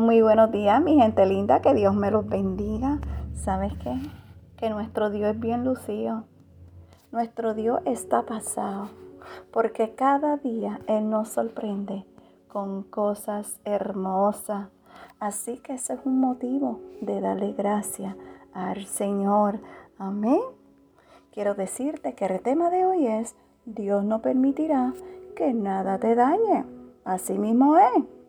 Muy buenos días, mi gente linda, que Dios me los bendiga. ¿Sabes qué? Que nuestro Dios es bien lucido. Nuestro Dios está pasado, porque cada día Él nos sorprende con cosas hermosas. Así que ese es un motivo de darle gracias al Señor. Amén. Quiero decirte que el tema de hoy es, Dios no permitirá que nada te dañe. Así mismo es.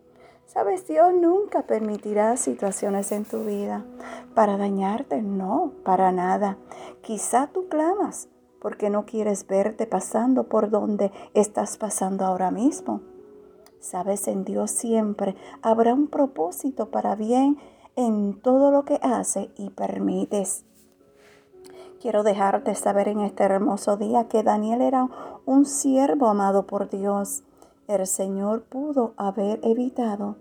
Sabes, Dios nunca permitirá situaciones en tu vida para dañarte, no, para nada. Quizá tú clamas porque no quieres verte pasando por donde estás pasando ahora mismo. Sabes, en Dios siempre habrá un propósito para bien en todo lo que hace y permites. Quiero dejarte saber en este hermoso día que Daniel era un siervo amado por Dios el Señor pudo haber evitado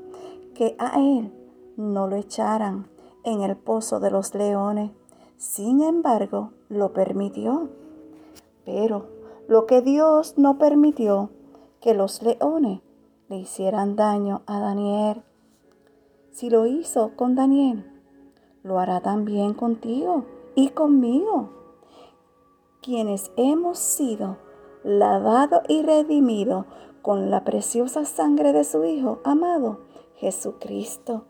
que a él no lo echaran en el pozo de los leones. Sin embargo, lo permitió. Pero lo que Dios no permitió, que los leones le hicieran daño a Daniel. Si lo hizo con Daniel, lo hará también contigo y conmigo, quienes hemos sido lavados y redimidos con la preciosa sangre de su Hijo amado, Jesucristo.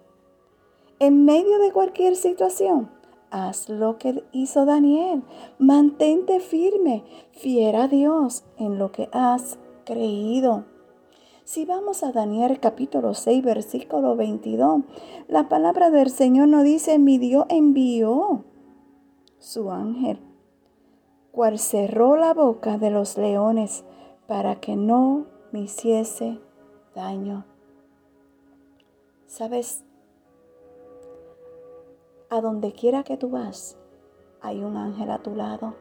En medio de cualquier situación, haz lo que hizo Daniel. Mantente firme, fiera a Dios en lo que has creído. Si vamos a Daniel capítulo 6, versículo 22, la palabra del Señor nos dice, mi Dios envió su ángel, cual cerró la boca de los leones para que no me hiciese daño. Sabes, a donde quiera que tú vas, hay un ángel a tu lado.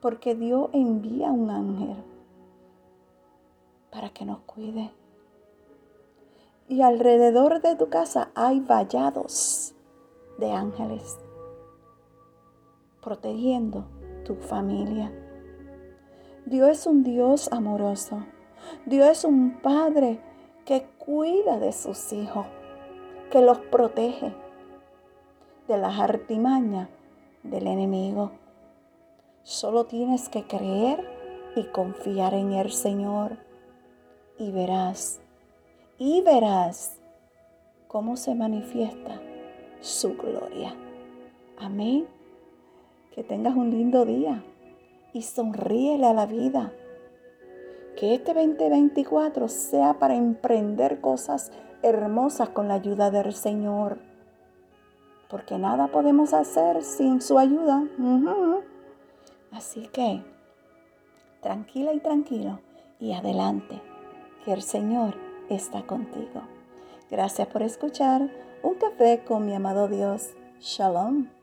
Porque Dios envía un ángel para que nos cuide. Y alrededor de tu casa hay vallados de ángeles protegiendo tu familia. Dios es un Dios amoroso. Dios es un Padre que cuida de sus hijos, que los protege de las artimañas del enemigo. Solo tienes que creer y confiar en el Señor y verás, y verás cómo se manifiesta su gloria. Amén. Que tengas un lindo día y sonríele a la vida. Que este 2024 sea para emprender cosas hermosas con la ayuda del Señor. Porque nada podemos hacer sin su ayuda. Así que, tranquila y tranquilo y adelante, que el Señor está contigo. Gracias por escuchar Un café con mi amado Dios. Shalom.